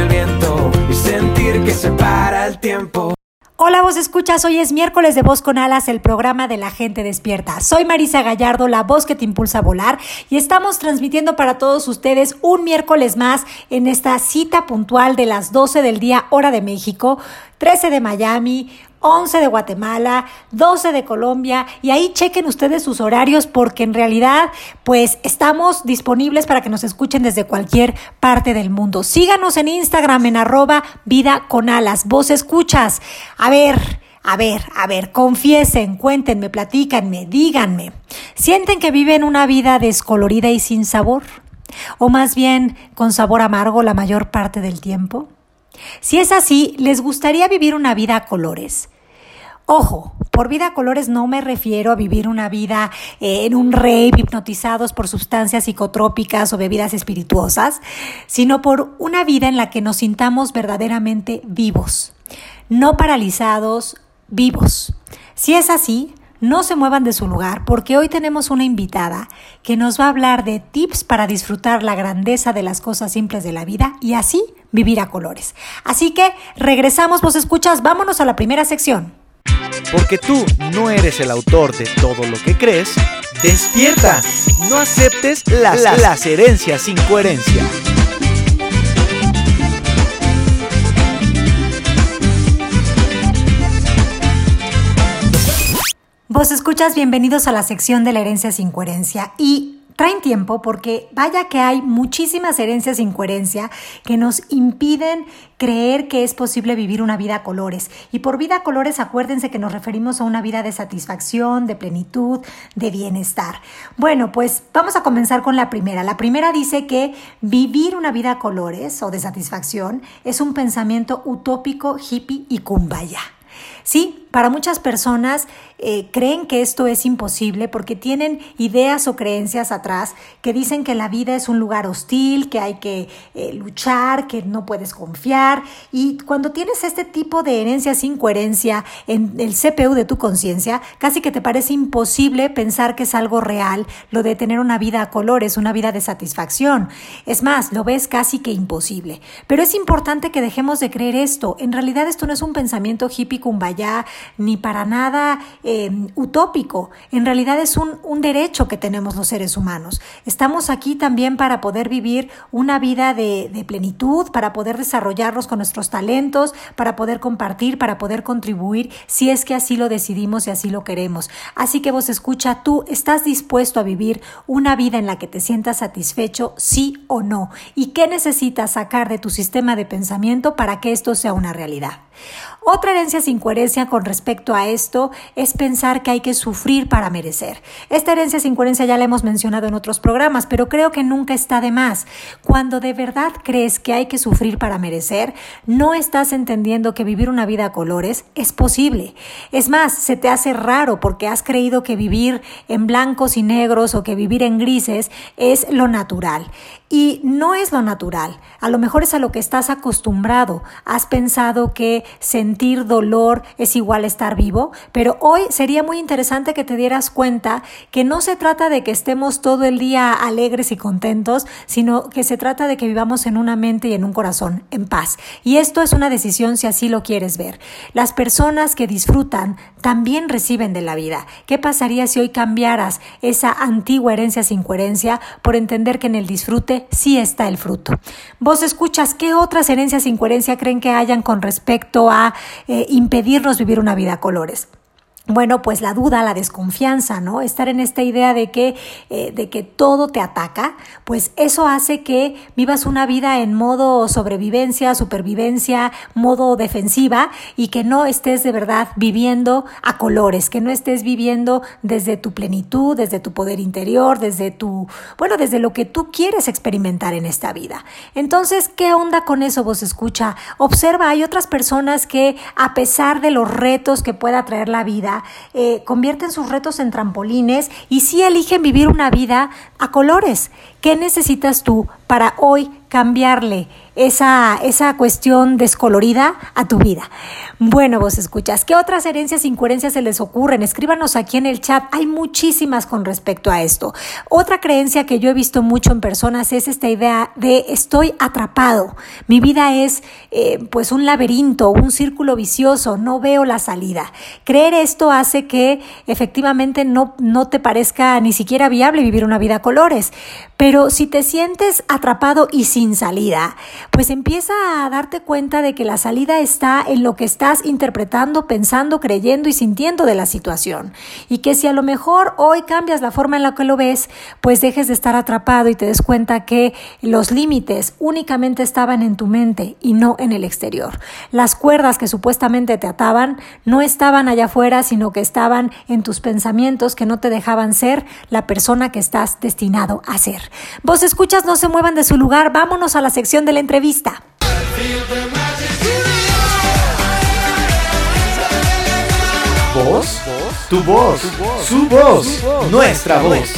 el viento y sentir que se para el tiempo. Hola, vos escuchas, hoy es miércoles de Voz con Alas, el programa de la gente despierta. Soy Marisa Gallardo, la voz que te impulsa a volar, y estamos transmitiendo para todos ustedes un miércoles más en esta cita puntual de las 12 del día, hora de México, 13 de Miami, 11 de Guatemala, 12 de Colombia y ahí chequen ustedes sus horarios porque en realidad pues estamos disponibles para que nos escuchen desde cualquier parte del mundo. Síganos en Instagram en arroba vida con alas, vos escuchas. A ver, a ver, a ver, confiesen, cuéntenme, platícanme, díganme. ¿Sienten que viven una vida descolorida y sin sabor? ¿O más bien con sabor amargo la mayor parte del tiempo? Si es así, ¿les gustaría vivir una vida a colores? Ojo, por vida a colores no me refiero a vivir una vida eh, en un rave hipnotizados por sustancias psicotrópicas o bebidas espirituosas, sino por una vida en la que nos sintamos verdaderamente vivos, no paralizados, vivos. Si es así, no se muevan de su lugar porque hoy tenemos una invitada que nos va a hablar de tips para disfrutar la grandeza de las cosas simples de la vida y así vivir a colores. Así que regresamos, vos escuchas, vámonos a la primera sección. Porque tú no eres el autor de todo lo que crees, despierta. No aceptes las, las herencias sin coherencia. Vos escuchas, bienvenidos a la sección de la herencia sin coherencia y traen tiempo porque vaya que hay muchísimas herencias sin coherencia que nos impiden creer que es posible vivir una vida a colores. Y por vida a colores acuérdense que nos referimos a una vida de satisfacción, de plenitud, de bienestar. Bueno, pues vamos a comenzar con la primera. La primera dice que vivir una vida a colores o de satisfacción es un pensamiento utópico, hippie y kumbaya. Sí, para muchas personas eh, creen que esto es imposible porque tienen ideas o creencias atrás que dicen que la vida es un lugar hostil, que hay que eh, luchar, que no puedes confiar. Y cuando tienes este tipo de herencia sin coherencia en el CPU de tu conciencia, casi que te parece imposible pensar que es algo real lo de tener una vida a colores, una vida de satisfacción. Es más, lo ves casi que imposible. Pero es importante que dejemos de creer esto. En realidad esto no es un pensamiento hippie kumbaya ni para nada utópico. En realidad es un, un derecho que tenemos los seres humanos. Estamos aquí también para poder vivir una vida de, de plenitud, para poder desarrollarnos con nuestros talentos, para poder compartir, para poder contribuir, si es que así lo decidimos y así lo queremos. Así que vos escucha, tú estás dispuesto a vivir una vida en la que te sientas satisfecho, sí o no, y qué necesitas sacar de tu sistema de pensamiento para que esto sea una realidad. Otra herencia sin coherencia con respecto a esto es pensar que hay que sufrir para merecer. Esta herencia sin coherencia ya la hemos mencionado en otros programas, pero creo que nunca está de más. Cuando de verdad crees que hay que sufrir para merecer, no estás entendiendo que vivir una vida a colores es posible. Es más, se te hace raro porque has creído que vivir en blancos y negros o que vivir en grises es lo natural. Y no es lo natural. A lo mejor es a lo que estás acostumbrado. Has pensado que sentir dolor es igual a estar vivo, pero hoy sería muy interesante que te dieras cuenta que no se trata de que estemos todo el día alegres y contentos, sino que se trata de que vivamos en una mente y en un corazón en paz. Y esto es una decisión si así lo quieres ver. Las personas que disfrutan también reciben de la vida. ¿Qué pasaría si hoy cambiaras esa antigua herencia sin coherencia por entender que en el disfrute sí está el fruto. Vos escuchas, ¿qué otras herencias sin coherencia creen que hayan con respecto a eh, impedirnos vivir una vida a colores? Bueno, pues la duda, la desconfianza, ¿no? Estar en esta idea de que, eh, de que todo te ataca, pues eso hace que vivas una vida en modo sobrevivencia, supervivencia, modo defensiva y que no estés de verdad viviendo a colores, que no estés viviendo desde tu plenitud, desde tu poder interior, desde tu, bueno, desde lo que tú quieres experimentar en esta vida. Entonces, ¿qué onda con eso vos escucha? Observa, hay otras personas que a pesar de los retos que pueda traer la vida, eh, convierten sus retos en trampolines y sí eligen vivir una vida a colores. ¿Qué necesitas tú para hoy cambiarle esa, esa cuestión descolorida a tu vida. Bueno, vos escuchas, ¿qué otras herencias e incoherencias se les ocurren? Escríbanos aquí en el chat, hay muchísimas con respecto a esto. Otra creencia que yo he visto mucho en personas es esta idea de estoy atrapado, mi vida es eh, pues un laberinto, un círculo vicioso, no veo la salida. Creer esto hace que efectivamente no, no te parezca ni siquiera viable vivir una vida a colores, pero si te sientes atrapado y sin salida, pues empieza a darte cuenta de que la salida está en lo que estás interpretando, pensando, creyendo y sintiendo de la situación. Y que si a lo mejor hoy cambias la forma en la que lo ves, pues dejes de estar atrapado y te des cuenta que los límites únicamente estaban en tu mente y no en el exterior. Las cuerdas que supuestamente te ataban no estaban allá afuera, sino que estaban en tus pensamientos que no te dejaban ser la persona que estás destinado a ser. Vos escuchas, no se muevan de su lugar, vámonos a la sección de la entrevista vista. ¿Voz? Tu voz, su voz, nuestra voz.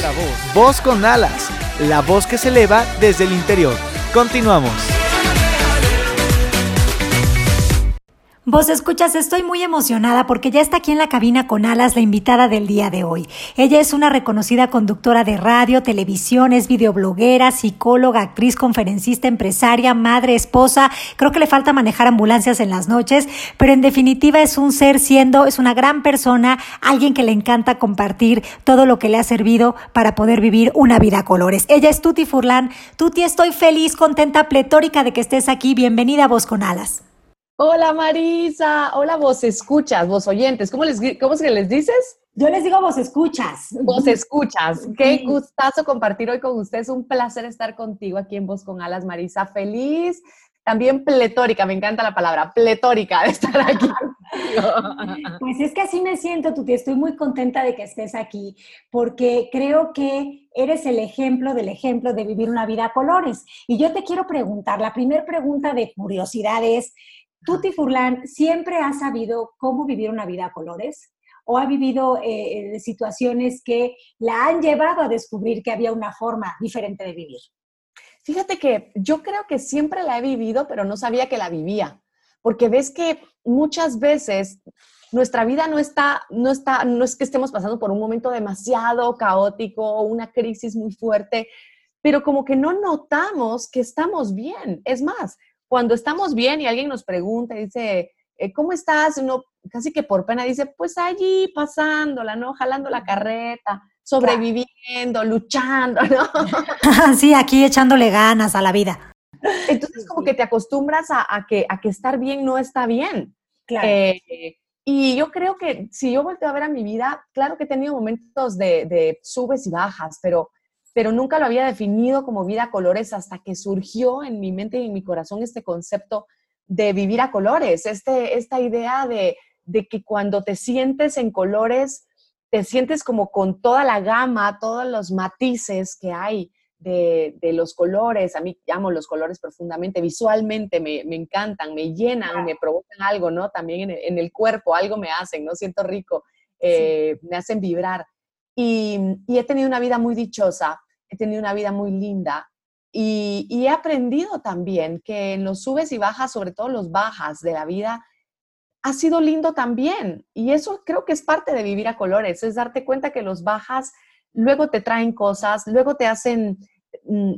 Voz con alas, la voz que se eleva desde el interior. Continuamos. Vos escuchas, estoy muy emocionada porque ya está aquí en la cabina con alas la invitada del día de hoy. Ella es una reconocida conductora de radio, televisión, es videobloguera, psicóloga, actriz, conferencista, empresaria, madre, esposa. Creo que le falta manejar ambulancias en las noches, pero en definitiva es un ser siendo, es una gran persona, alguien que le encanta compartir todo lo que le ha servido para poder vivir una vida a colores. Ella es Tuti Furlan. Tuti, estoy feliz, contenta, pletórica de que estés aquí. Bienvenida a Vos con Alas. Hola Marisa, hola vos escuchas, vos oyentes, ¿cómo, les, cómo se les dices? Yo les digo vos escuchas. Vos escuchas. Qué gustazo compartir hoy con ustedes. Un placer estar contigo aquí en Voz con Alas, Marisa. Feliz, también pletórica, me encanta la palabra, pletórica de estar aquí. pues es que así me siento, Tuti. Estoy muy contenta de que estés aquí porque creo que eres el ejemplo del ejemplo de vivir una vida a colores. Y yo te quiero preguntar, la primera pregunta de curiosidad es, Tuti Furlan siempre ha sabido cómo vivir una vida a colores o ha vivido eh, situaciones que la han llevado a descubrir que había una forma diferente de vivir. Fíjate que yo creo que siempre la he vivido, pero no sabía que la vivía, porque ves que muchas veces nuestra vida no está, no está, no es que estemos pasando por un momento demasiado caótico o una crisis muy fuerte, pero como que no notamos que estamos bien. Es más, cuando estamos bien y alguien nos pregunta y dice, eh, ¿cómo estás? Uno casi que por pena dice, pues allí pasándola, ¿no? Jalando la carreta, sobreviviendo, luchando, ¿no? sí, aquí echándole ganas a la vida. Entonces como que te acostumbras a, que, a que estar bien no está bien. Claro. Eh, y yo creo que si yo vuelto a ver a mi vida, claro que he tenido momentos de, de subes y bajas, pero pero nunca lo había definido como vida a colores hasta que surgió en mi mente y en mi corazón este concepto de vivir a colores, este, esta idea de, que cuando te sientes en colores, te sientes como con toda la gama, todos los matices que hay de, los colores. A mí amo los colores profundamente, visualmente me, encantan, me llenan, me provocan algo, ¿no? También en el, cuerpo, algo me hacen, ¿no? Siento rico, eh, me hacen vibrar. Y, he tenido una vida muy dichosa, he tenido una vida muy linda y, he aprendido también que en los subes y bajas, sobre todo los bajas de la vida, ha sido lindo también. Y eso creo que es parte de vivir a colores, es darte cuenta que los bajas luego te traen cosas, luego te hacen mm,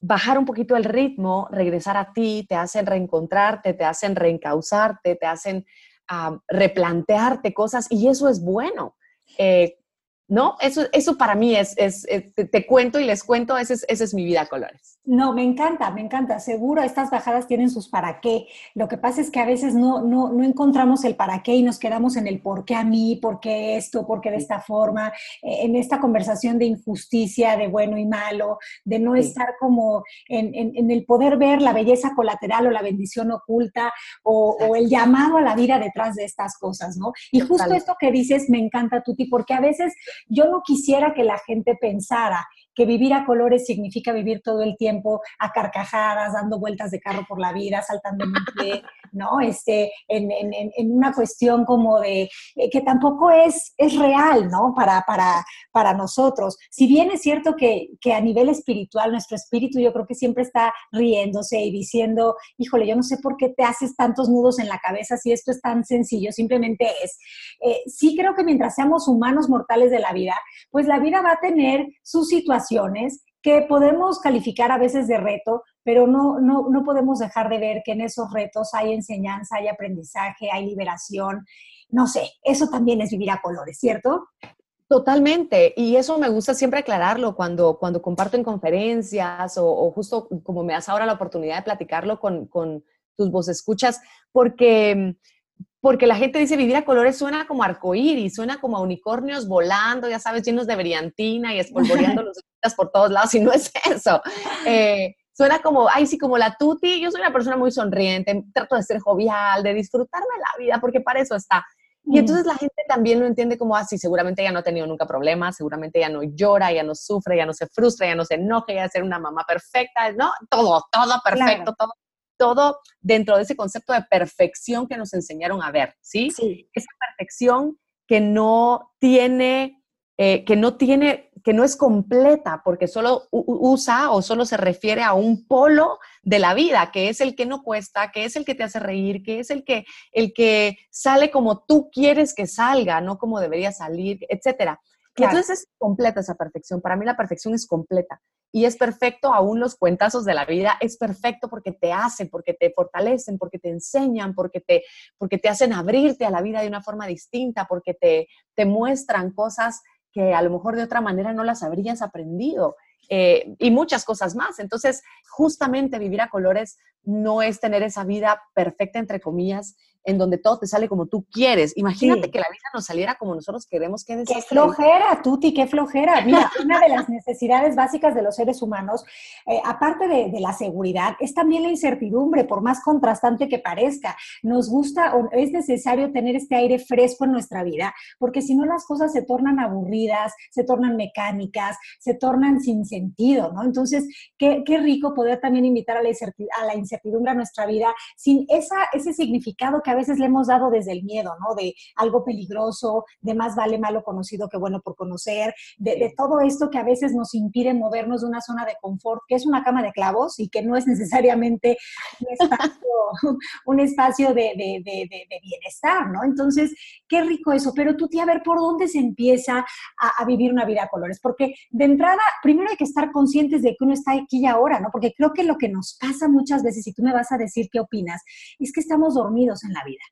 bajar un poquito el ritmo, regresar a ti, te hacen reencontrarte, te hacen reencauzarte, te hacen ah, replantearte cosas y eso es bueno. Eh, ¿no? Eso, eso para mí es, es, te, cuento y les cuento, esa es, ese es mi vida a colores. No, me encanta, me encanta. Seguro estas bajadas tienen sus para qué. Lo que pasa es que a veces no, no, no encontramos el para qué y nos quedamos en el por qué a mí, por qué esto, por qué de esta forma, eh, en esta conversación de injusticia, de bueno y malo, de no estar como en, en, el poder ver la belleza colateral o la bendición oculta o, o, el llamado a la vida detrás de estas cosas, ¿no? Y justo esto que dices me encanta, Tuti, porque a veces yo no quisiera que la gente pensara que vivir a colores significa vivir todo el tiempo a carcajadas, dando vueltas de carro por la vida, saltando en pie, ¿no? Este, en, en, en, una cuestión como de eh, que tampoco es, es real, ¿no? Para, para, para nosotros. Si bien es cierto que, que a nivel espiritual, nuestro espíritu yo creo que siempre está riéndose y diciendo, híjole, yo no sé por qué te haces tantos nudos en la cabeza si esto es tan sencillo, simplemente es. Eh, sí creo que mientras seamos humanos mortales de la vida, pues la vida va a tener sus que podemos calificar a veces de reto, pero no, no, no podemos dejar de ver que en esos retos hay enseñanza, hay aprendizaje, hay liberación. No sé, eso también es vivir a colores, ¿cierto? Totalmente, y eso me gusta siempre aclararlo cuando, cuando comparto en conferencias o, justo como me das ahora la oportunidad de platicarlo con, con tus voces escuchas, porque porque la gente dice vivir a colores suena como arcoíris, suena como a unicornios volando, ya sabes, llenos de brillantina y espolvoreando los por todos lados, y no es eso. Eh, suena como, ay, sí, como la tuti, yo soy una persona muy sonriente, trato de ser jovial, de disfrutarme la vida, porque para eso está. Y entonces la gente también lo entiende como así, seguramente ella no ha tenido nunca problemas, seguramente ella no llora, ella no sufre, ella no se frustra, ella no se enoja, ella es ser una mamá perfecta, ¿no? Todo, todo perfecto, todo todo dentro de ese concepto de perfección que nos enseñaron a ver, ¿sí? Esa perfección que no tiene, eh, que no tiene, que no es completa porque solo usa o solo se refiere a un polo de la vida, que es el que no cuesta, que es el que te hace reír, que es el que, el que sale como tú quieres que salga, no como debería salir, etcétera. entonces es completa esa perfección. Para mí la perfección es completa y es perfecto aún los cuentazos de la vida, es perfecto porque te hacen, porque te fortalecen, porque te enseñan, porque te, porque te hacen abrirte a la vida de una forma distinta, porque te, te muestran cosas que a lo mejor de otra manera no las habrías aprendido. Eh, y muchas cosas más. Entonces, justamente vivir a colores no es tener esa vida perfecta, entre comillas, en donde todo te sale como tú quieres. Imagínate que la vida nos saliera como nosotros queremos que Qué flojera, Tuti, qué flojera. Mira, una de las necesidades básicas de los seres humanos, eh, aparte de, la seguridad, es también la incertidumbre, por más contrastante que parezca. Nos gusta o es necesario tener este aire fresco en nuestra vida, porque si no las cosas se tornan aburridas, se tornan mecánicas, se tornan sin sentido, ¿no? Entonces, qué, qué rico poder también invitar a la, a la incertidumbre a nuestra vida sin esa, ese significado que veces le hemos dado desde el miedo, ¿no? De algo peligroso, de más vale malo conocido que bueno por conocer, de, todo esto que a veces nos impide movernos de una zona de confort, que es una cama de clavos y que no es necesariamente un espacio, de, bienestar, ¿no? Entonces, qué rico eso, pero tú, tía, a ver por dónde se empieza a, a vivir una vida a colores, porque de entrada, primero hay que estar conscientes de que uno está aquí y ahora, ¿no? Porque creo que lo que nos pasa muchas veces, y tú me vas a decir qué opinas, es que estamos dormidos en la vida.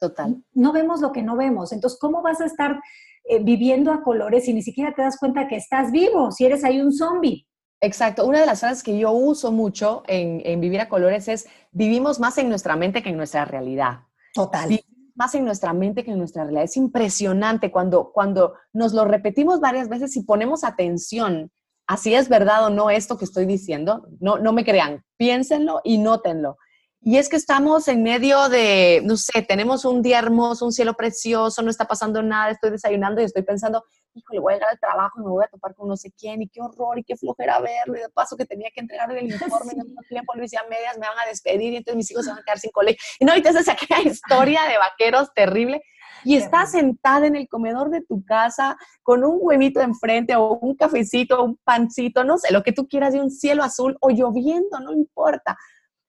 Total. No vemos lo que no vemos. Entonces, ¿cómo vas a estar eh, viviendo a colores si ni siquiera te das cuenta que estás vivo, si eres ahí un zombie? Exacto. Una de las frases que yo uso mucho en, vivir a colores es, vivimos más en nuestra mente que en nuestra realidad. Total. Vivimos más en nuestra mente que en nuestra realidad. Es impresionante cuando, cuando nos lo repetimos varias veces y ponemos atención así es verdad o no esto que estoy diciendo. No, no me crean, piénsenlo y nótenlo. Y es que estamos en medio de, no sé, tenemos un día hermoso, un cielo precioso, no está pasando nada, estoy desayunando y estoy pensando, híjole, voy a llegar al trabajo y me voy a topar con no sé quién, y qué horror, y qué flojera verlo, y de paso que tenía que entregar el informe, en un tiempo lo hice a medias, me van a despedir, y entonces mis hijos se van a quedar sin colegio. Y no, y te haces aquella historia de vaqueros terrible, y estás sentada en el comedor de tu casa con un huevito enfrente, o un cafecito, un pancito, no sé, lo que tú quieras, de un cielo azul, o lloviendo, no importa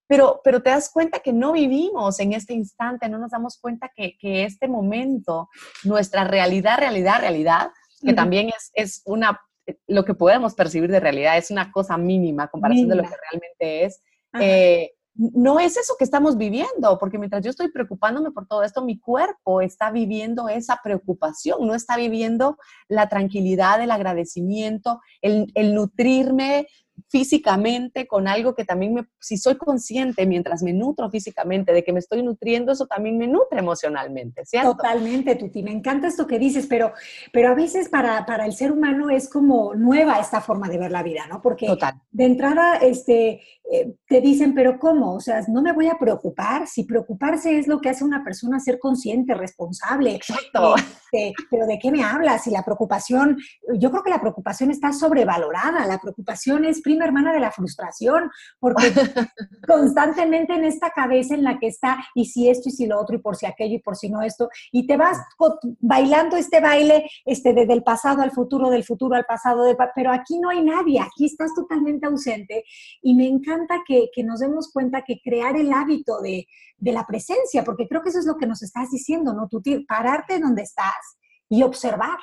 pero, pero te das cuenta que no vivimos en este instante, no nos damos cuenta que, que este momento, nuestra realidad, realidad, realidad, que también es, es, una, lo que podemos percibir de realidad, es una cosa mínima comparación de lo que realmente es, eh, no es eso que estamos viviendo, porque mientras yo estoy preocupándome por todo esto, mi cuerpo está viviendo esa preocupación, no está viviendo la tranquilidad, el agradecimiento, el, el nutrirme físicamente con algo que también me, si soy consciente mientras me nutro físicamente de que me estoy nutriendo, eso también me nutre emocionalmente, ¿cierto? Totalmente, Tuti, me encanta esto que dices, pero, pero a veces para, para el ser humano es como nueva esta forma de ver la vida, ¿no? Porque de entrada este, eh, te dicen, pero ¿cómo? O sea, no me voy a preocupar, si preocuparse es lo que hace una persona ser consciente, responsable. Exacto. Este, pero ¿de qué me hablas? Si la preocupación, yo creo que la preocupación está sobrevalorada, la preocupación es prima hermana de la frustración, porque constantemente en esta cabeza en la que está, y si esto, y si lo otro, y por si aquello, y por si no esto, y te vas bailando este baile este, desde el pasado al futuro, del futuro al pasado, de, pero aquí no hay nadie, aquí estás totalmente ausente, y me encanta que, que nos demos cuenta que crear el hábito de, de la presencia, porque creo que eso es lo que nos estás diciendo, ¿no? Tú pararte donde estás y observar.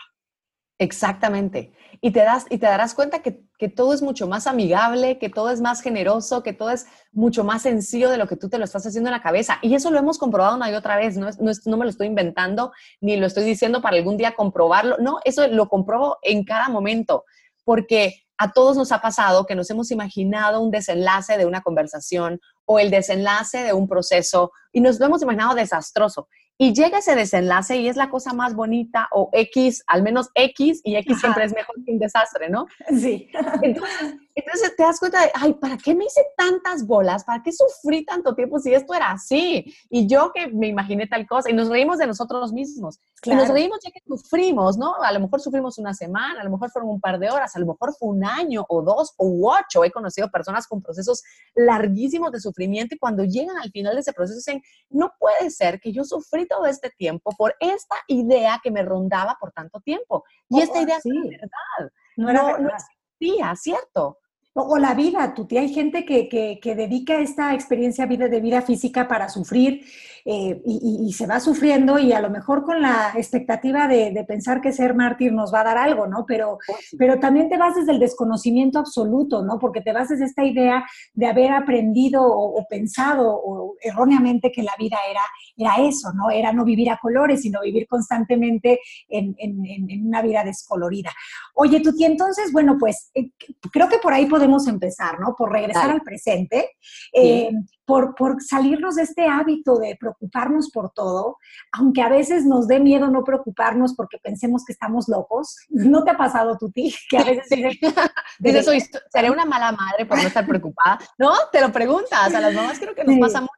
Exactamente. Y te, das, y te darás cuenta que, todo es mucho más amigable, que todo es más generoso, que todo es mucho más sencillo de lo que tú te lo estás haciendo en la cabeza. Y eso lo hemos comprobado una y otra vez. No, no, no me lo estoy inventando ni lo estoy diciendo para algún día comprobarlo. No, eso lo compruebo en cada momento. Porque a todos nos ha pasado que nos hemos imaginado un desenlace de una conversación o el desenlace de un proceso y nos lo hemos imaginado desastroso. Y llega ese desenlace y es la cosa más bonita, o X, al menos X, y X siempre es mejor que un desastre, ¿no? Sí. Entonces, entonces te das cuenta de, ay, ¿para qué me hice tantas bolas? ¿Para qué sufrí tanto tiempo si esto era así? Y yo que me imaginé tal cosa, y nos reímos de nosotros mismos. Y nos reímos ya que sufrimos, ¿no? A lo mejor sufrimos una semana, a lo mejor fueron un par de horas, a lo mejor fue un año o dos o ocho. He conocido personas con procesos larguísimos de sufrimiento y cuando llegan al final de ese proceso dicen, no puede ser que yo sufrí todo este tiempo por esta idea que me rondaba por tanto tiempo. Y esta idea sí. es verdad. No, era verdad. no existía, ¿cierto? O la vida, tú, hay gente que, que, que, dedica esta experiencia vida de vida física para sufrir eh, y, se va sufriendo y a lo mejor con la expectativa de, pensar que ser mártir nos va a dar algo, ¿no? Pero, pero también te vas desde el desconocimiento absoluto, ¿no? Porque te vas desde esta idea de haber aprendido o, pensado o erróneamente que la vida era, era eso, ¿no? Era no vivir a colores, sino vivir constantemente en, en, en una vida descolorida. Oye, Tuti, entonces, bueno, pues eh, creo que por ahí podemos empezar, ¿no? Por regresar al presente, eh, por, por, salirnos de este hábito de preocuparnos por todo, aunque a veces nos dé miedo no preocuparnos porque pensemos que estamos locos. ¿No te ha pasado, Tuti? Que a veces dices, seré una mala madre por no estar preocupada. No, te lo preguntas, a las mamás creo que nos pasa mucho.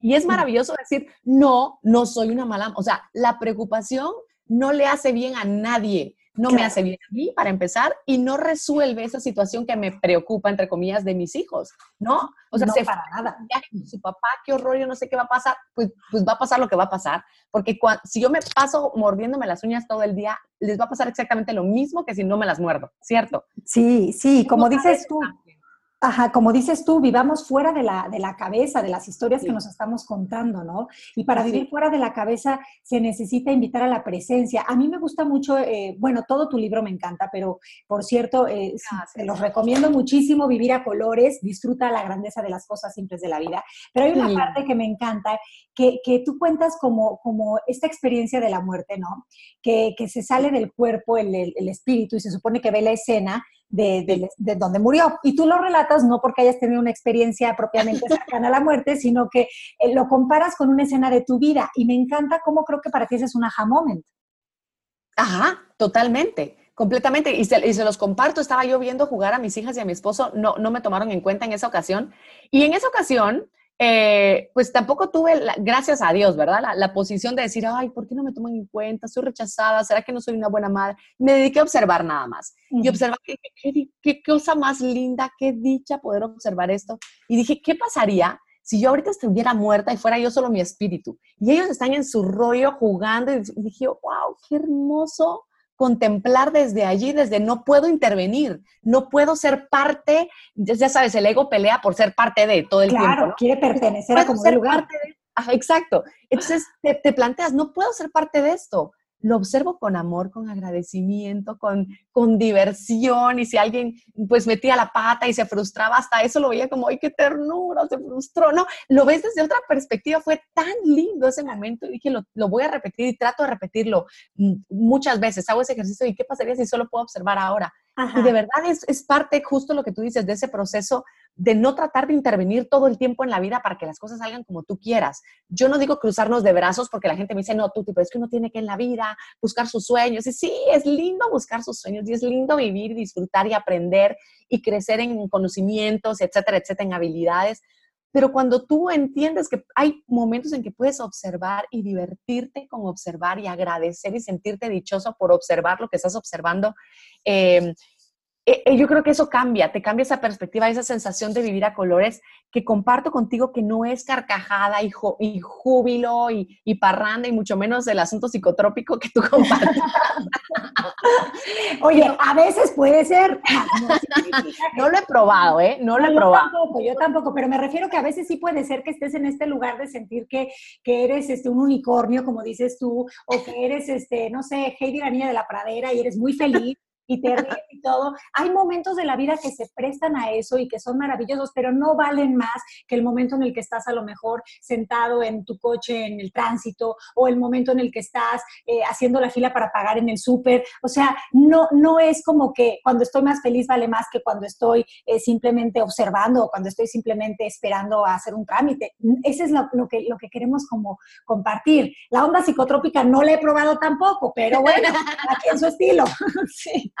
Y es maravilloso decir, no, no soy una mala, o sea, la preocupación no le hace bien a nadie no me hace bien a mí para empezar y no resuelve esa situación que me preocupa, entre comillas, de mis hijos, ¿no? O sea, se para nada. Su papá, qué horror, yo no sé qué va a pasar, pues, pues va a pasar lo que va a pasar, porque si yo me paso mordiéndome las uñas todo el día, les va a pasar exactamente lo mismo que si no me las muerdo, ¿cierto? Sí, sí, como dices tú. Ajá, como dices tú, vivamos fuera de la, de la cabeza, de las historias que nos estamos contando, ¿no? Y para vivir fuera de la cabeza se necesita invitar a la presencia. A mí me gusta mucho, eh, bueno, todo tu libro me encanta, pero por cierto, eh, te los recomiendo muchísimo, Vivir a Colores, disfruta la grandeza de las cosas simples de la vida. Pero hay una parte que me encanta, que, que, tú cuentas como, como esta experiencia de la muerte, ¿no? Que, que se sale del cuerpo el, el espíritu y se supone que ve la escena de, de, donde murió. Y tú lo relatas no porque hayas tenido una experiencia propiamente cercana a la muerte, sino que eh, lo comparas con una escena de tu vida. Y me encanta cómo creo que para ti ese es un aha moment. Ajá, totalmente. Completamente, y se, y se, los comparto, estaba yo viendo jugar a mis hijas y a mi esposo, no, no me tomaron en cuenta en esa ocasión. Y en esa ocasión, eh, pues tampoco tuve, gracias a Dios, ¿verdad? La, posición de decir, ay, ¿por qué no me toman en cuenta? Soy rechazada, ¿será que no soy una buena madre? Me dediqué a observar nada más. Y observar qué, qué, cosa más linda, qué dicha poder observar esto. Y dije, ¿qué pasaría si yo ahorita estuviera muerta y fuera yo solo mi espíritu? Y ellos están en su rollo jugando y dije, wow, qué hermoso contemplar desde allí, desde no puedo intervenir, no puedo ser parte, ya sabes, el ego pelea por ser parte de todo el tiempo. Claro, quiere pertenecer a como lugar. exacto. Entonces te, planteas, no puedo ser parte de esto. Lo observo con amor, con agradecimiento, con, con diversión y si alguien pues metía la pata y se frustraba, hasta eso lo veía como, ay, qué ternura, se frustró, ¿no? Lo ves desde otra perspectiva, fue tan lindo ese momento y dije, lo, lo voy a repetir y trato de repetirlo muchas veces, hago ese ejercicio y qué pasaría si solo puedo observar ahora. Y de verdad es, es parte justo lo que tú dices de ese proceso de no tratar de intervenir todo el tiempo en la vida para que las cosas salgan como tú quieras. Yo no digo cruzarnos de brazos porque la gente me dice, no, tú, pero es que uno tiene que en la vida buscar sus sueños. Y sí, es lindo buscar sus sueños y es lindo vivir, disfrutar y aprender y crecer en conocimientos, etcétera, etcétera, en habilidades. Pero cuando tú entiendes que hay momentos en que puedes observar y divertirte con observar y agradecer y sentirte dichoso por observar lo que estás observando, eh, eh, eh, yo creo que eso cambia, te cambia esa perspectiva, esa sensación de vivir a colores que comparto contigo que no es carcajada y, y júbilo y, y, parranda y mucho menos el asunto psicotrópico que tú compartes. Oye, a veces puede ser. No, lo he probado, ¿eh? No lo he probado. Yo tampoco, yo tampoco, pero me refiero que a veces sí puede ser que estés en este lugar de sentir que, que eres este, un unicornio, como dices tú, o que eres, este, no sé, Heidi la niña de la pradera y eres muy feliz y te ríes y todo. Hay momentos de la vida que se prestan a eso y que son maravillosos, pero no valen más que el momento en el que estás a lo mejor sentado en tu coche en el tránsito o el momento en el que estás eh, haciendo la fila para pagar en el súper. O sea, no, no es como que cuando estoy más feliz vale más que cuando estoy eh, simplemente observando o cuando estoy simplemente esperando a hacer un trámite. Ese es lo, lo, que, lo que queremos como compartir. La onda psicotrópica no la he probado tampoco, pero bueno, aquí en su estilo. sí.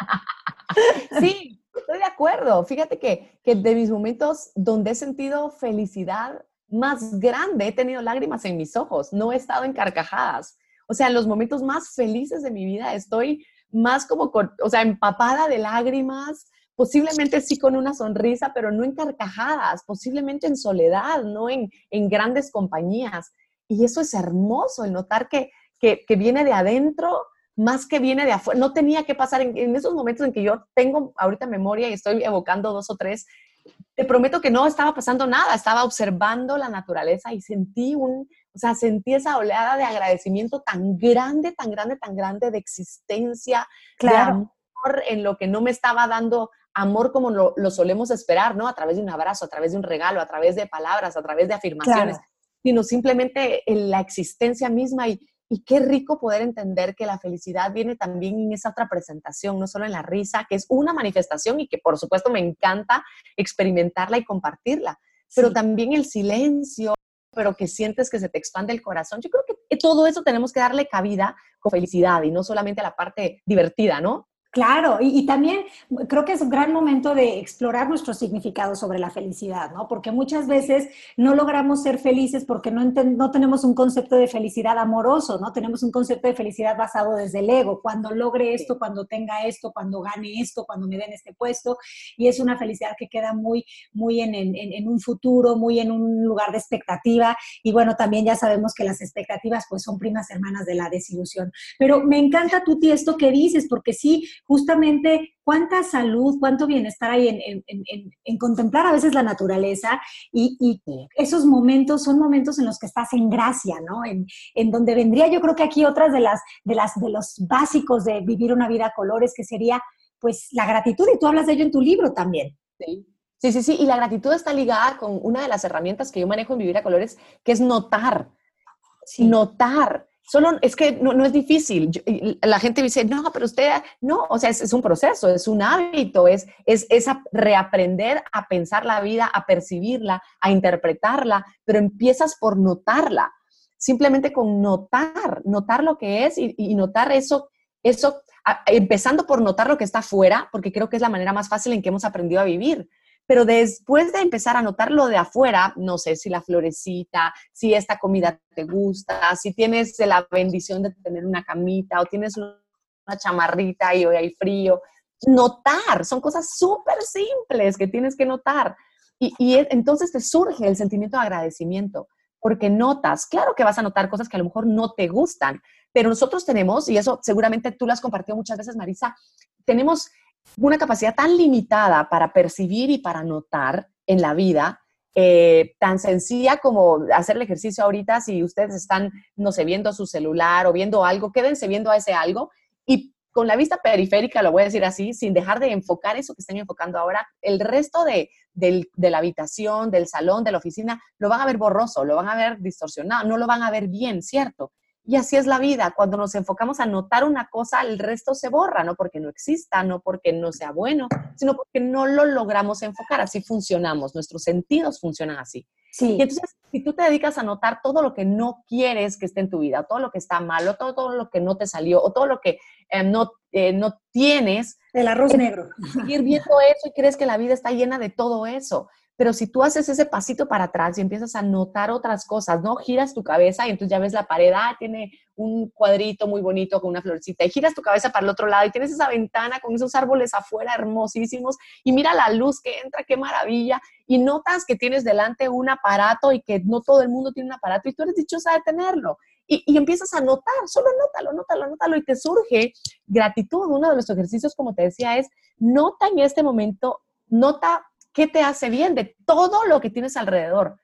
Sí, estoy de acuerdo. Fíjate que, que de mis momentos donde he sentido felicidad más grande, he tenido lágrimas en mis ojos, no he estado en carcajadas. O sea, en los momentos más felices de mi vida estoy más como, o sea, empapada de lágrimas, posiblemente sí con una sonrisa, pero no en carcajadas, posiblemente en soledad, no en, en grandes compañías. Y eso es hermoso, el notar que, que, que viene de adentro más que viene de afuera. No tenía que pasar en, esos momentos en que yo tengo ahorita memoria y estoy evocando dos o tres. Te prometo que no estaba pasando nada, estaba observando la naturaleza y sentí un, o sea, sentí esa oleada de agradecimiento tan grande, tan grande, tan grande de existencia, claro. de amor en lo que no me estaba dando amor como lo, lo, solemos esperar, ¿no? A través de un abrazo, a través de un regalo, a través de palabras, a través de afirmaciones, claro. sino simplemente en la existencia misma y, y qué rico poder entender que la felicidad viene también en esa otra presentación, no solo en la risa, que es una manifestación y que por supuesto me encanta experimentarla y compartirla, pero sí. también el silencio, pero que sientes que se te expande el corazón. Yo creo que todo eso tenemos que darle cabida con felicidad y no solamente a la parte divertida, ¿no? Claro, y, y, también creo que es un gran momento de explorar nuestro significado sobre la felicidad, ¿no? Porque muchas veces no logramos ser felices porque no, no tenemos un concepto de felicidad amoroso, ¿no? Tenemos un concepto de felicidad basado desde el ego, cuando logre esto, cuando tenga esto, cuando gane esto, cuando me den este puesto, y es una felicidad que queda muy, muy en, en, en un futuro, muy en un lugar de expectativa, y bueno, también ya sabemos que las expectativas pues son primas hermanas de la desilusión. Pero me encanta, Tuti, esto que dices, porque sí, justamente cuánta salud, cuánto bienestar hay en, en, en, en contemplar a veces la naturaleza y, y, esos momentos son momentos en los que estás en gracia, ¿no? En, donde vendría yo creo que aquí otras de las, de las de los básicos de vivir una vida a colores, que sería pues la gratitud y tú hablas de ello en tu libro también. Sí. Sí, sí, sí, y la gratitud está ligada con una de las herramientas que yo manejo en Vivir a Colores, que es notar. Sí. Notar Solo es que no, no es difícil. La gente dice, no, pero usted, no, o sea, es, un proceso, es un hábito, es, es, es reaprender a pensar la vida, a percibirla, a interpretarla, pero empiezas por notarla. Simplemente con notar, notar lo que es y, notar eso, eso, empezando por notar lo que está afuera, porque creo que es la manera más fácil en que hemos aprendido a vivir pero después de empezar a notar lo de afuera, no sé si la florecita, si esta comida te gusta, si tienes la bendición de tener una camita o tienes una chamarrita y hoy hay frío, notar, son cosas súper simples que tienes que notar. Y, y entonces te surge el sentimiento de agradecimiento, porque notas, claro que vas a notar cosas que a lo mejor no te gustan, pero nosotros tenemos, y eso seguramente tú lo has compartido muchas veces, Marisa, tenemos una capacidad tan limitada para percibir y para notar en la vida eh, tan sencilla como hacer el ejercicio ahorita, si ustedes están, no sé, viendo su celular o viendo algo, quédense viendo a ese algo y con la vista periférica, lo voy a decir así, sin dejar de enfocar eso que están enfocando ahora, el resto de, de, la habitación, del salón, de la oficina, lo van a ver borroso, lo van a ver distorsionado, no lo van a ver bien, ¿cierto? Y así es la vida. Cuando nos enfocamos a notar una cosa, el resto se borra, no porque no exista, no porque no sea bueno, sino porque no lo logramos enfocar. Así funcionamos, nuestros sentidos funcionan así. Sí. Y entonces, si tú te dedicas a notar todo lo que no quieres que esté en tu vida, todo lo que está malo, todo, todo lo que no te salió, o todo lo que eh, no, eh, no tienes. El arroz negro. Seguir viendo eso y crees que la vida está llena de todo eso. Pero si tú haces ese pasito para atrás y empiezas a notar otras cosas, ¿no? Giras tu cabeza y entonces ya ves la pared, ah, tiene un cuadrito muy bonito con una florcita, y giras tu cabeza para el otro lado y tienes esa ventana con esos árboles afuera hermosísimos y mira la luz que entra, qué maravilla, y notas que tienes delante un aparato y que no todo el mundo tiene un aparato y tú eres dichosa de tenerlo. Y, y, empiezas a notar, solo nótalo, nótalo, nótalo, y te surge gratitud. Uno de los ejercicios, como te decía, es nota en este momento, nota qué te hace bien de todo lo que tienes alrededor.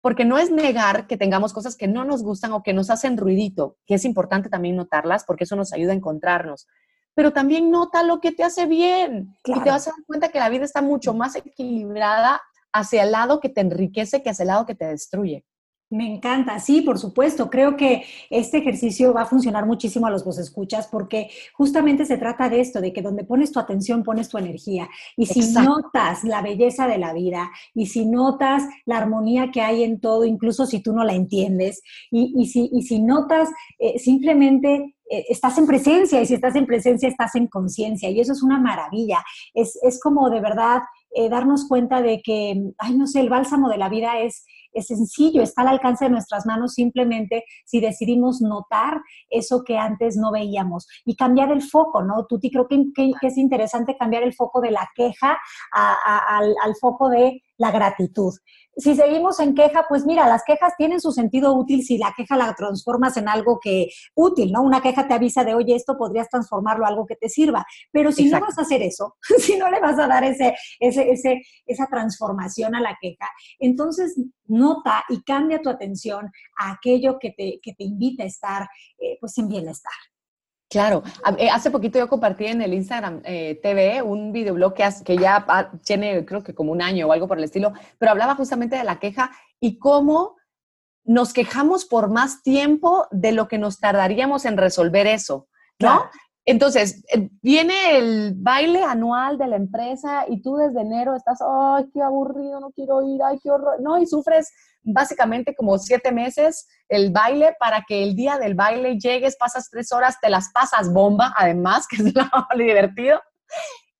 Porque no es negar que tengamos cosas que no nos gustan o que nos hacen ruidito, que es importante también notarlas porque eso nos ayuda a encontrarnos. Pero también nota lo que te hace bien y te vas a dar cuenta que la vida está mucho más equilibrada hacia el lado que te enriquece que hacia el lado que te destruye. Me encanta, sí, por supuesto. Creo que este ejercicio va a funcionar muchísimo a los vos escuchas porque justamente se trata de esto, de que donde pones tu atención pones tu energía. Y si notas la belleza de la vida y si notas la armonía que hay en todo, incluso si tú no la entiendes, y, si, si, notas eh, simplemente eh, estás en presencia y si estás en presencia estás en conciencia y eso es una maravilla. Es, es como de verdad eh, darnos cuenta de que, ay, no sé, el bálsamo de la vida es es sencillo, está al alcance de nuestras manos simplemente si decidimos notar eso que antes no veíamos y cambiar el foco, ¿no? Tuti, creo que, es interesante cambiar el foco de la queja al, foco de la gratitud si seguimos en queja, pues mira, las quejas tienen su sentido útil si la queja la transformas en algo que útil, ¿no? Una queja te avisa de, oye, esto podrías transformarlo a algo que te sirva. Pero si no vas a hacer eso, si no le vas a dar ese, ese, ese, esa transformación a la queja, entonces nota y cambia tu atención a aquello que te, que te invita a estar eh, pues en bienestar. Claro, eh, hace poquito yo compartí en el Instagram eh, TV un videoblog que, que ya tiene creo que como un año o algo por el estilo, pero hablaba justamente de la queja y cómo nos quejamos por más tiempo de lo que nos tardaríamos en resolver eso, ¿no? Entonces, eh, viene el baile anual de la empresa y tú desde enero estás, ay, qué aburrido, no quiero ir, ay, qué horror, ¿no? Y sufres básicamente como siete meses el baile para que el día del baile llegues, pasas tres horas, te las pasas bomba, además, que es lo divertido.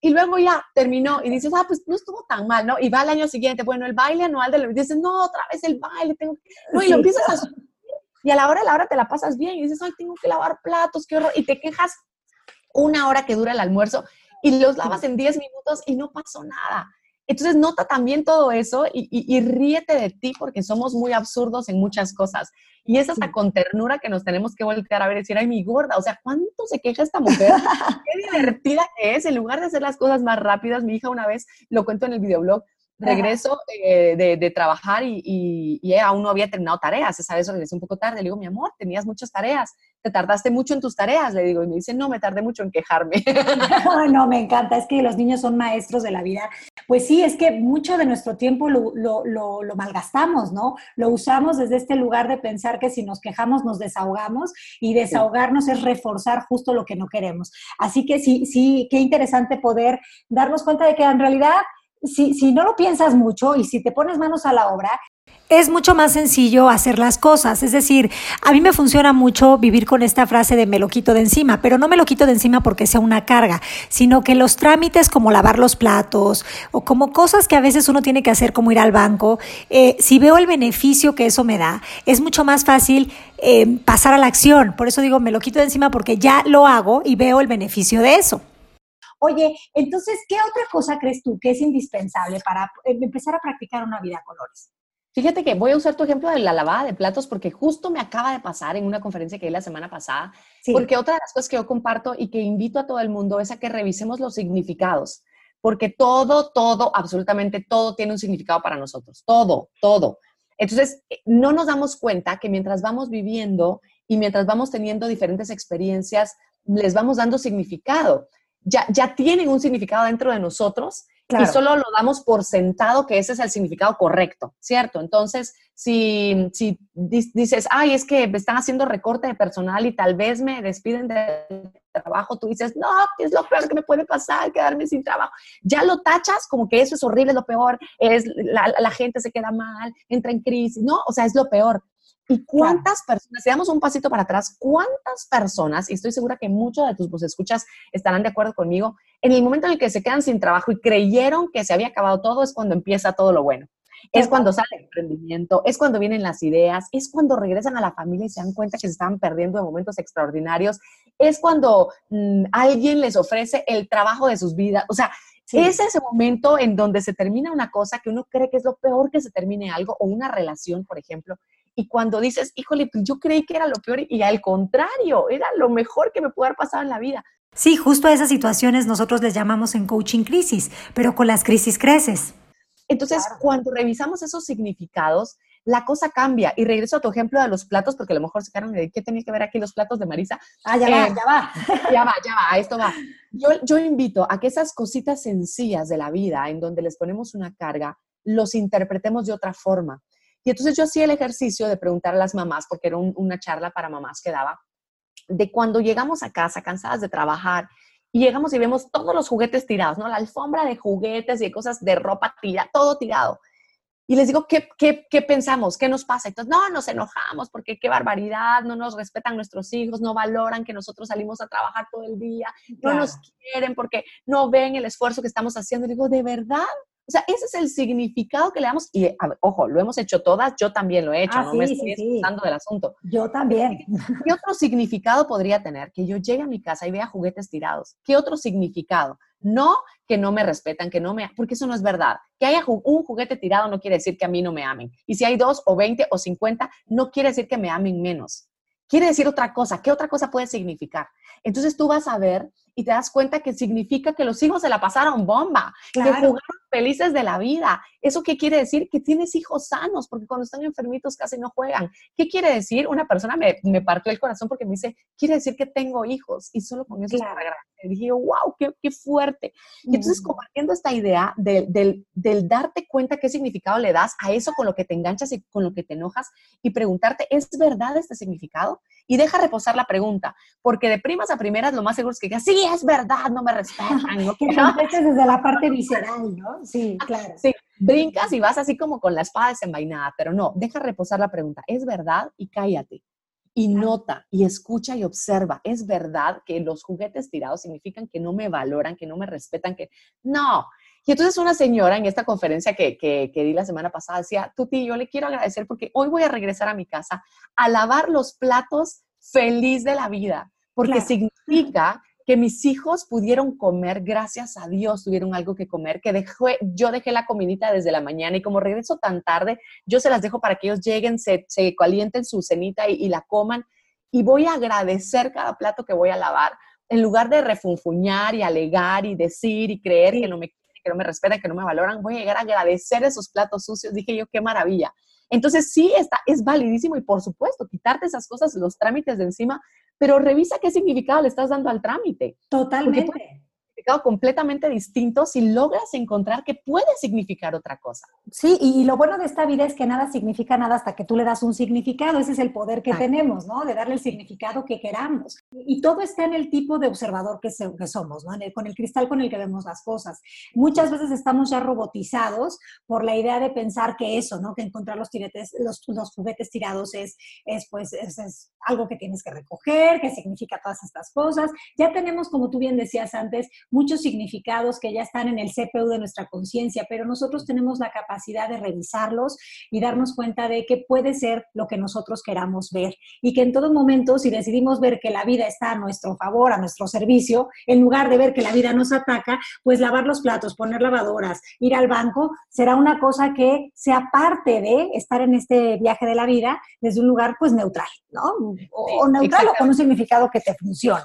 Y luego ya terminó y dices, ah, pues no estuvo tan mal, ¿no? Y va al año siguiente, bueno, el baile anual de. Y dices, no, otra vez el baile, tengo No, y lo empiezas a... Y a la hora de la hora te la pasas bien y dices, ay, tengo que lavar platos, qué horror. Y te quejas una hora que dura el almuerzo y los lavas en 10 minutos y no pasó nada. Entonces nota también todo eso y, ríete de ti porque somos muy absurdos en muchas cosas. Y es hasta con ternura que nos tenemos que voltear a ver y decir, ay, mi gorda, o sea, ¿cuánto se queja esta mujer? Qué divertida que es. En lugar de hacer las cosas más rápidas, mi hija una vez, lo cuento en el videoblog, regreso eh, de, trabajar y, y, aún no había terminado tareas. Esa vez regresé un poco tarde. Le digo, mi amor, tenías muchas tareas. Te tardaste mucho en tus tareas, le digo. Y me dice, no, me tardé mucho en quejarme. no, me encanta. Es que los niños son maestros de la vida. Pues sí, es que mucho de nuestro tiempo lo, lo, lo, lo malgastamos, ¿no? Lo usamos desde este lugar de pensar que si nos quejamos nos desahogamos y desahogarnos es reforzar justo lo que no queremos. Así que sí, sí, qué interesante poder darnos cuenta de que en realidad si, si no lo piensas mucho y si te pones manos a la obra, es mucho más sencillo hacer las cosas. Es decir, a mí me funciona mucho vivir con esta frase de me lo quito de encima, pero no me lo quito de encima porque sea una carga, sino que los trámites como lavar los platos o como cosas que a veces uno tiene que hacer como ir al banco, eh, si veo el beneficio que eso me da, es mucho más fácil eh, pasar a la acción. Por eso digo, me lo quito de encima porque ya lo hago y veo el beneficio de eso. Oye, entonces, ¿qué otra cosa crees tú que es indispensable para eh, empezar a practicar una vida a colores? Fíjate que voy a usar tu ejemplo de la lavada de platos porque justo me acaba de pasar en una conferencia que di la semana pasada, porque otra de las cosas que yo comparto y que invito a todo el mundo es a que revisemos los significados porque todo, todo, absolutamente todo tiene un significado para nosotros, todo, todo. Entonces, eh, no nos damos cuenta que mientras vamos viviendo y mientras vamos teniendo diferentes experiencias, les vamos dando significado. Ya, ya tienen un significado dentro de nosotros y solo lo damos por sentado que ese es el significado correcto, ¿cierto? Entonces, si, si dices, ay, es que me están haciendo recorte de personal y tal vez me despiden del trabajo, tú dices, no, es lo peor que me puede pasar, quedarme sin trabajo. Ya lo tachas como que eso es horrible, es lo peor, es la, la gente se queda mal, entra en crisis, no, o sea, es lo peor. ¿Y cuántas personas, si damos un pasito para atrás, cuántas personas, y estoy segura que muchos de tus escuchas estarán de acuerdo conmigo, en el momento en el que se quedan sin trabajo y creyeron que se había acabado todo, es cuando empieza todo lo bueno. Es cuando sale el emprendimiento, es cuando vienen las ideas, es cuando regresan a la familia y se dan cuenta que se estaban perdiendo de momentos extraordinarios, es cuando mm, alguien les ofrece el trabajo de sus vidas. O sea, es ese momento en donde se termina una cosa que uno cree que es lo peor que se termine algo, o una relación, por ejemplo, y cuando dices, híjole, pues yo creí que era lo peor y al contrario, era lo mejor que me pudo haber pasado en la vida. Sí, justo a esas situaciones nosotros les llamamos en coaching crisis, pero con las crisis creces. Entonces, cuando revisamos esos significados, la cosa cambia. Y regreso a tu ejemplo de los platos, porque a lo mejor se quedaron de qué tenía que ver aquí los platos de Marisa. Ah, ya va, eh, ya va. Ya va, ya va, esto va. Yo, yo invito a que esas cositas sencillas de la vida, en donde les ponemos una carga, los interpretemos de otra forma. Y entonces yo hacía el ejercicio de preguntar a las mamás, porque era una charla para mamás que daba, de cuando llegamos a casa cansadas de trabajar y llegamos y vemos todos los juguetes tirados, ¿no? La alfombra de juguetes y de cosas de ropa tira, todo tirado. Y les digo, ¿qué, qué, qué pensamos? ¿Qué nos pasa? Entonces, no, nos enojamos porque qué barbaridad, no nos respetan nuestros hijos, no valoran que nosotros salimos a trabajar todo el día, no nos quieren porque no ven el esfuerzo que estamos haciendo. Y digo, ¿de verdad? O sea, ese es el significado que le damos. Y ojo, lo hemos hecho todas, yo también lo he hecho, ah, no me estoy sí, del asunto. Yo también. ¿Qué otro significado podría tener que yo llegue a mi casa y vea juguetes tirados? ¿Qué otro significado? No que no me respetan, que no me... Porque eso no es verdad. Que haya un juguete tirado no quiere decir que a mí no me amen. Y si hay dos o veinte o cincuenta, no quiere decir que me amen menos. Quiere decir otra cosa. ¿Qué otra cosa puede significar? Entonces tú vas a ver y te das cuenta que significa que los hijos se la pasaron bomba, que jugaron felices de la vida. ¿Eso qué quiere decir? Que tienes hijos sanos, porque cuando están enfermitos casi no juegan. ¿Qué quiere decir? Una persona me, me partió el corazón porque me dice, quiere decir que tengo hijos y solo con eso claro. Y dije, wow, qué, qué fuerte. Y entonces compartiendo esta idea del, del darte cuenta qué significado le das a eso con lo que te enganchas y con lo que te enojas y preguntarte, ¿es verdad este significado? Y deja reposar la pregunta, porque de primas a primeras lo más seguro es que digas, sí, es verdad, no me respetan. ¿no? que desde la parte visceral, ¿no? Sí, claro. Sí, brincas y vas así como con la espada desenvainada, pero no, deja reposar la pregunta, ¿es verdad? Y cállate. Y nota y escucha y observa, ¿es verdad que los juguetes tirados significan que no me valoran, que no me respetan, que no? Y entonces una señora en esta conferencia que, que, que, di la semana pasada decía, Tuti, yo le quiero agradecer porque hoy voy a regresar a mi casa a lavar los platos feliz de la vida, porque significa que mis hijos pudieron comer, gracias a Dios tuvieron algo que comer, que dejé, yo dejé la comidita desde la mañana y como regreso tan tarde, yo se las dejo para que ellos lleguen, se, se calienten su cenita y, la coman y voy a agradecer cada plato que voy a lavar en lugar de refunfuñar y alegar y decir y creer que no me que no me respetan, que no me valoran, voy a llegar a agradecer esos platos sucios. Dije yo, qué maravilla. Entonces sí, está, es validísimo y por supuesto, quitarte esas cosas, los trámites de encima, pero revisa qué significado le estás dando al trámite. Totalmente completamente distinto si logras encontrar que puede significar otra cosa. Sí, y, lo bueno de esta vida es que nada significa nada hasta que tú le das un significado. Ese es el poder que tenemos, ¿no? De darle el significado que queramos. Y todo está en el tipo de observador que, que somos, ¿no? con el cristal con el que vemos las cosas. Muchas veces estamos ya robotizados por la idea de pensar que eso, ¿no? Que encontrar los, tiretes, los, los juguetes tirados es, es pues, es, es algo que tienes que recoger, que significa todas estas cosas. Ya tenemos, como tú bien decías antes, muchos significados que ya están en el CPU de nuestra conciencia, pero nosotros tenemos la capacidad de revisarlos y darnos cuenta de que puede ser lo que nosotros queramos ver y que en todo momento, si decidimos ver que la vida está a nuestro favor, a nuestro servicio, en lugar de ver que la vida nos ataca, pues lavar los platos, poner lavadoras, ir al banco, será una cosa que sea parte de estar en este viaje de la vida desde un lugar pues neutral, ¿no? O, neutral o con un significado que te funcione.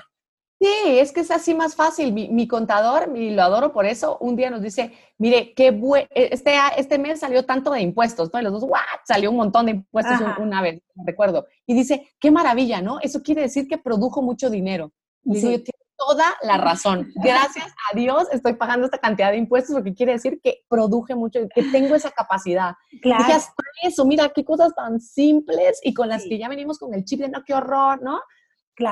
Sí, es que es así más fácil. Mi, contador, y lo adoro por eso, un día nos dice, mire, qué buen, e, este, este mes salió tanto de impuestos, ¿no? Y los dos, ¿what? Salió un montón de impuestos una vez, recuerdo. Y dice, qué maravilla, ¿no? Eso quiere decir que produjo mucho dinero. Y dice, tiene toda la razón. Gracias a Dios estoy pagando esta cantidad de impuestos, porque quiere decir que produje mucho, que tengo esa capacidad. Claro. Dije, hasta eso, mira, qué cosas tan simples y con las que ya venimos con el chip de no, qué horror, ¿no?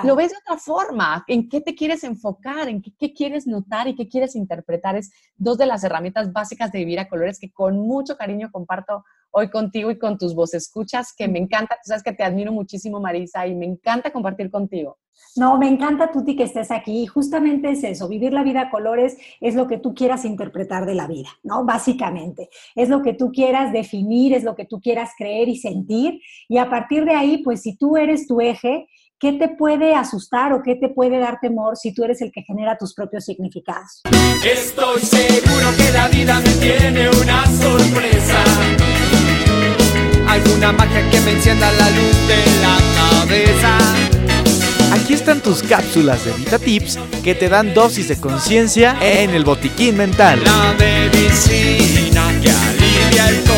Lo ves de otra forma, en qué te quieres enfocar, en qué, quieres notar y qué quieres interpretar. Es dos de las herramientas básicas de vivir a colores que con mucho cariño comparto hoy contigo y con tus voces escuchas, que me encanta, tú sabes que te admiro muchísimo, Marisa, y me encanta compartir contigo. No, me encanta, Tuti, que estés aquí. Justamente es eso, vivir la vida a colores es lo que tú quieras interpretar de la vida, ¿no? Básicamente. Es lo que tú quieras definir, es lo que tú quieras creer y sentir. Y a partir de ahí, pues si tú eres tu eje ¿Qué te puede asustar o qué te puede dar temor si tú eres el que genera tus propios significados? Estoy seguro que la vida me tiene una sorpresa. Alguna magia que me encienda la luz de la cabeza. Aquí están tus cápsulas de Vita Tips que te dan dosis de conciencia en el botiquín mental. La medicina que alivia el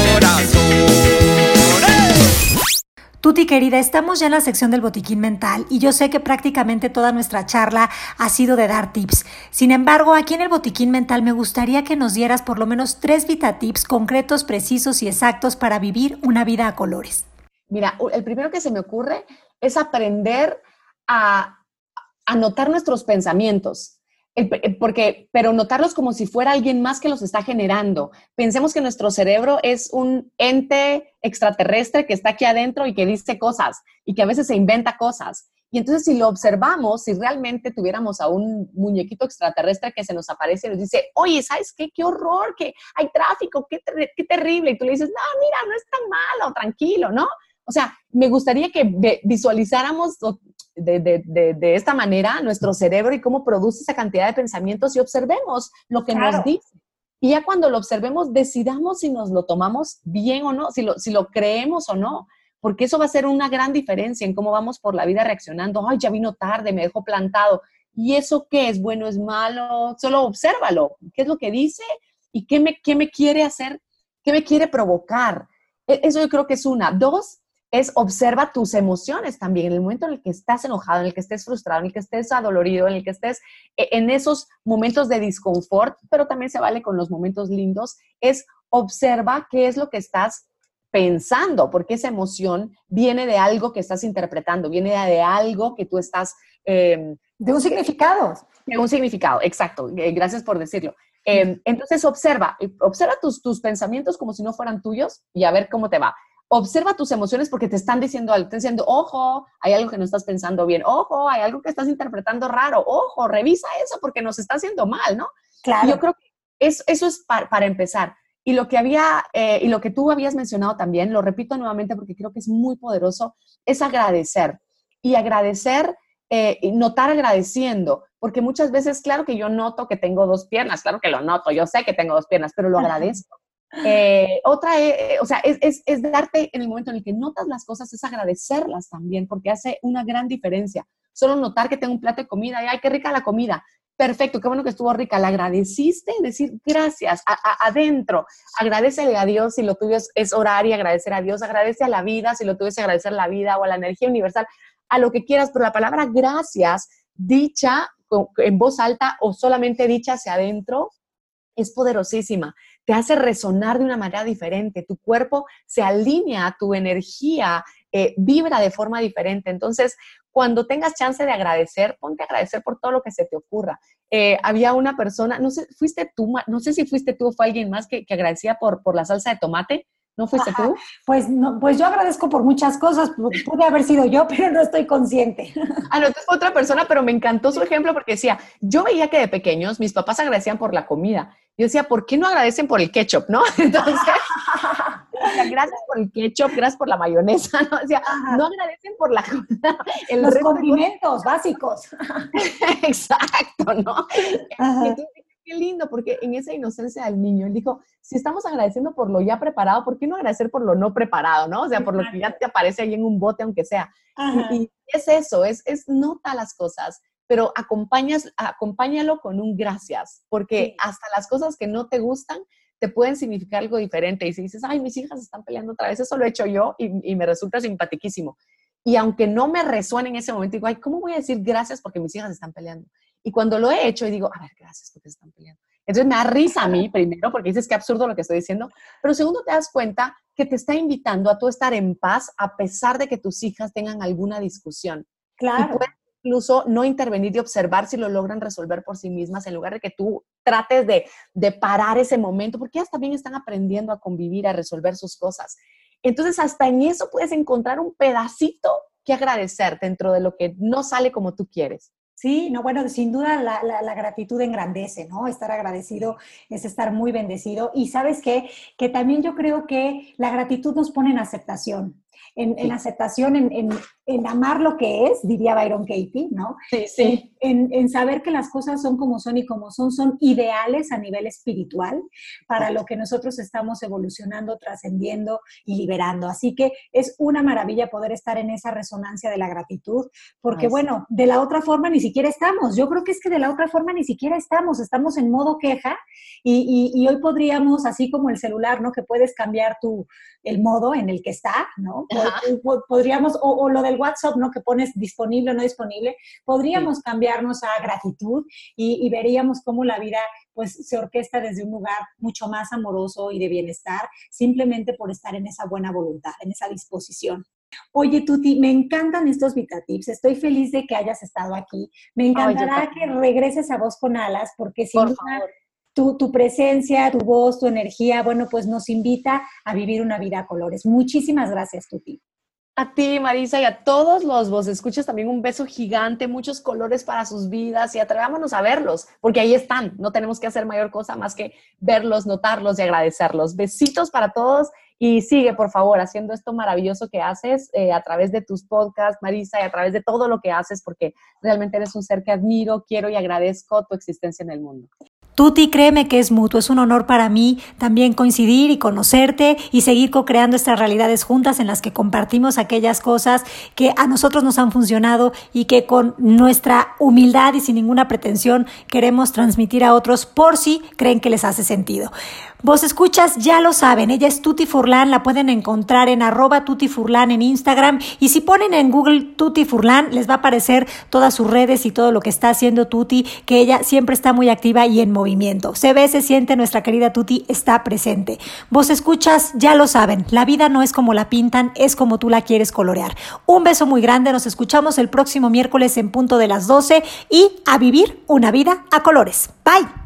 Tuti querida, estamos ya en la sección del botiquín mental y yo sé que prácticamente toda nuestra charla ha sido de dar tips. Sin embargo, aquí en el botiquín mental me gustaría que nos dieras por lo menos tres Vita Tips concretos, precisos y exactos para vivir una vida a colores. Mira, el primero que se me ocurre es aprender a anotar nuestros pensamientos. Eh, porque, pero notarlos como si fuera alguien más que los está generando. Pensemos que nuestro cerebro es un ente extraterrestre que está aquí adentro y que dice cosas y que a veces se inventa cosas. Y entonces si lo observamos, si realmente tuviéramos a un muñequito extraterrestre que se nos aparece y nos dice, oye, ¿sabes qué? ¡Qué horror! que hay tráfico! ¡Qué, qué terrible! Y tú le dices, no, mira, no es tan malo, tranquilo, ¿no? O sea, me gustaría que visualizáramos de, esta manera nuestro cerebro y cómo produce esa cantidad de pensamientos y observemos lo que nos dice. Y ya cuando lo observemos, decidamos si nos lo tomamos bien o no, si lo, si lo creemos o no, porque eso va a ser una gran diferencia en cómo vamos por la vida reaccionando. Ay, ya vino tarde, me dejó plantado. ¿Y eso qué es? Bueno, es malo. Solo obsérvalo. ¿Qué es lo que dice? ¿Y qué me, qué me quiere hacer? ¿Qué me quiere provocar? E, eso yo creo que es una. Dos, es observa tus emociones también, en el momento en el que estás enojado, en el que estés frustrado, en el que estés adolorido, en el que estés e, en esos momentos de disconfort, pero también se vale con los momentos lindos, es observa qué es lo que estás pensando, porque esa emoción viene de algo que estás interpretando, viene de algo que tú estás... Em, de un significado. De un significado, exacto. Eh, gracias por decirlo. Em, entonces observa, observa tus, tus pensamientos como si no fueran tuyos y a ver cómo te va observa tus emociones porque te están diciendo algo, te diciendo, ojo, hay algo que no estás pensando bien, ojo, hay algo que estás interpretando raro, ojo, revisa eso porque nos está haciendo mal, ¿no? Claro. yo creo que eso, eso es para, empezar. Y lo que había, eh, y lo que tú habías mencionado también, lo repito nuevamente porque creo que es muy poderoso, es agradecer. Y agradecer, eh, notar agradeciendo, porque muchas veces, claro que yo noto que tengo dos piernas, claro que lo noto, yo sé que tengo dos piernas, pero lo agradezco. Eh, otra, eh, o sea, es, es, darte en el momento en el que notas las cosas, es agradecerlas también, porque hace una gran diferencia. Solo notar que tengo un plato de comida y, ay, qué rica la comida. Perfecto, qué bueno que estuvo rica. La agradeciste, decir gracias adentro. Agradecele a Dios si lo tuyo es, orar y agradecer a Dios. Agradece a la vida si lo tuyo es agradecer la vida o a la energía universal, a lo que quieras. Pero la palabra gracias, dicha en voz alta o solamente dicha hacia adentro, es poderosísima te hace resonar de una manera diferente, tu cuerpo se alinea, tu energía eh, vibra de forma diferente. Entonces, cuando tengas chance de agradecer, ponte a agradecer por todo lo que se te ocurra. Eh, había una persona, no sé, fuiste tú, no sé si fuiste tú o fue alguien más que, que agradecía por, por la salsa de tomate. ¿No fuiste tú? Pues, no, pues yo agradezco por muchas cosas, puede haber sido yo, pero no estoy consciente. Ah, no, fue otra persona, pero me encantó su ejemplo porque decía, yo veía que de pequeños mis papás agradecían por la comida. Yo decía, ¿por qué no agradecen por el ketchup, no? Entonces, gracias por el ketchup, gracias por la mayonesa, ¿no? Decía, no agradecen por la el Los condimentos básicos. Exacto, ¿no? qué lindo, porque en esa inocencia del niño, él dijo, si estamos agradeciendo por lo ya preparado, ¿por qué no agradecer por lo no preparado, no? O sea, por lo que ya te aparece ahí en un bote, aunque sea. Y, es eso, es, es nota las cosas, pero acompañas, acompáñalo con un gracias, porque hasta las cosas que no te gustan te pueden significar algo diferente. Y si dices, ay, mis hijas están peleando otra vez, eso lo he hecho yo y, y me resulta simpatiquísimo. Y aunque no me resuene en ese momento, digo, ay, ¿cómo voy a decir gracias porque mis hijas están peleando? Y cuando lo he hecho, y digo, a ver, gracias porque están peleando. Entonces me da risa a mí, primero, porque dices que absurdo lo que estoy diciendo, pero segundo, te das cuenta que te está invitando a tú estar en paz a pesar de que tus hijas tengan alguna discusión. Claro. Y puedes incluso no intervenir y observar si lo logran resolver por sí mismas en lugar de que tú trates de, de parar ese momento, porque ellas también están aprendiendo a convivir, a resolver sus cosas. Entonces, hasta en eso puedes encontrar un pedacito que agradecer dentro de lo que no sale como tú quieres. Sí, no, bueno, sin duda la, la, gratitud engrandece, ¿no? Estar agradecido es estar muy bendecido. Y sabes qué? Que también yo creo que la gratitud nos pone en aceptación en, aceptación, en, en, amar lo que es, diría Byron Katie, ¿no? Sí, sí. En, saber que las cosas son como son y como son, son ideales a nivel espiritual para lo que nosotros estamos evolucionando, trascendiendo y liberando. Así que es una maravilla poder estar en esa resonancia de la gratitud, porque bueno, de la otra forma ni siquiera estamos. Yo creo que es que de la otra forma ni siquiera estamos, estamos en modo queja y, y, y hoy podríamos, así como el celular, ¿no? Que puedes cambiar tu, el modo en el que está, ¿no? Podríamos, o, lo del WhatsApp, ¿no? Que pones disponible o no disponible, podríamos cambiarnos a gratitud y, veríamos cómo la vida pues se orquesta desde un lugar mucho más amoroso y de bienestar, simplemente por estar en esa buena voluntad, en esa disposición. Oye, Tuti, me encantan estos VitaTips. Estoy feliz de que hayas estado aquí. Me encantará que regreses a Voz con Alas, porque sin duda tu, presencia, tu voz, tu energía, bueno, pues nos invita a vivir una vida a colores. Muchísimas gracias, Tuti. A ti, Marisa, y a todos los vos escuchas también un beso gigante, muchos colores para sus vidas y atrevámonos a verlos, porque ahí están. No tenemos que hacer mayor cosa más que verlos, notarlos y agradecerlos. Besitos para todos y sigue, por favor, haciendo esto maravilloso que haces eh, a través de tus podcasts, Marisa, y a través de todo lo que haces, porque realmente eres un ser que admiro, quiero y agradezco tu existencia en el mundo. Tuti, créeme que es mutuo, es un honor para mí también coincidir y conocerte y seguir co-creando estas realidades juntas en las que compartimos aquellas cosas que a nosotros nos han funcionado y que con nuestra humildad y sin ninguna pretensión queremos transmitir a otros por si creen que les hace sentido. Vos escuchas, ya lo saben, ella es Tuti Furlan, la pueden encontrar en arroba Tuti Furlan en Instagram y si ponen en Google Tuti Furlan les va a aparecer todas sus redes y todo lo que está haciendo Tuti, que ella siempre está muy activa y en movimiento. Se ve, se siente, nuestra querida Tuti está presente. Vos escuchas, ya lo saben, la vida no es como la pintan, es como tú la quieres colorear. Un beso muy grande, nos escuchamos el próximo miércoles en punto de las 12 y a vivir una vida a colores. Bye.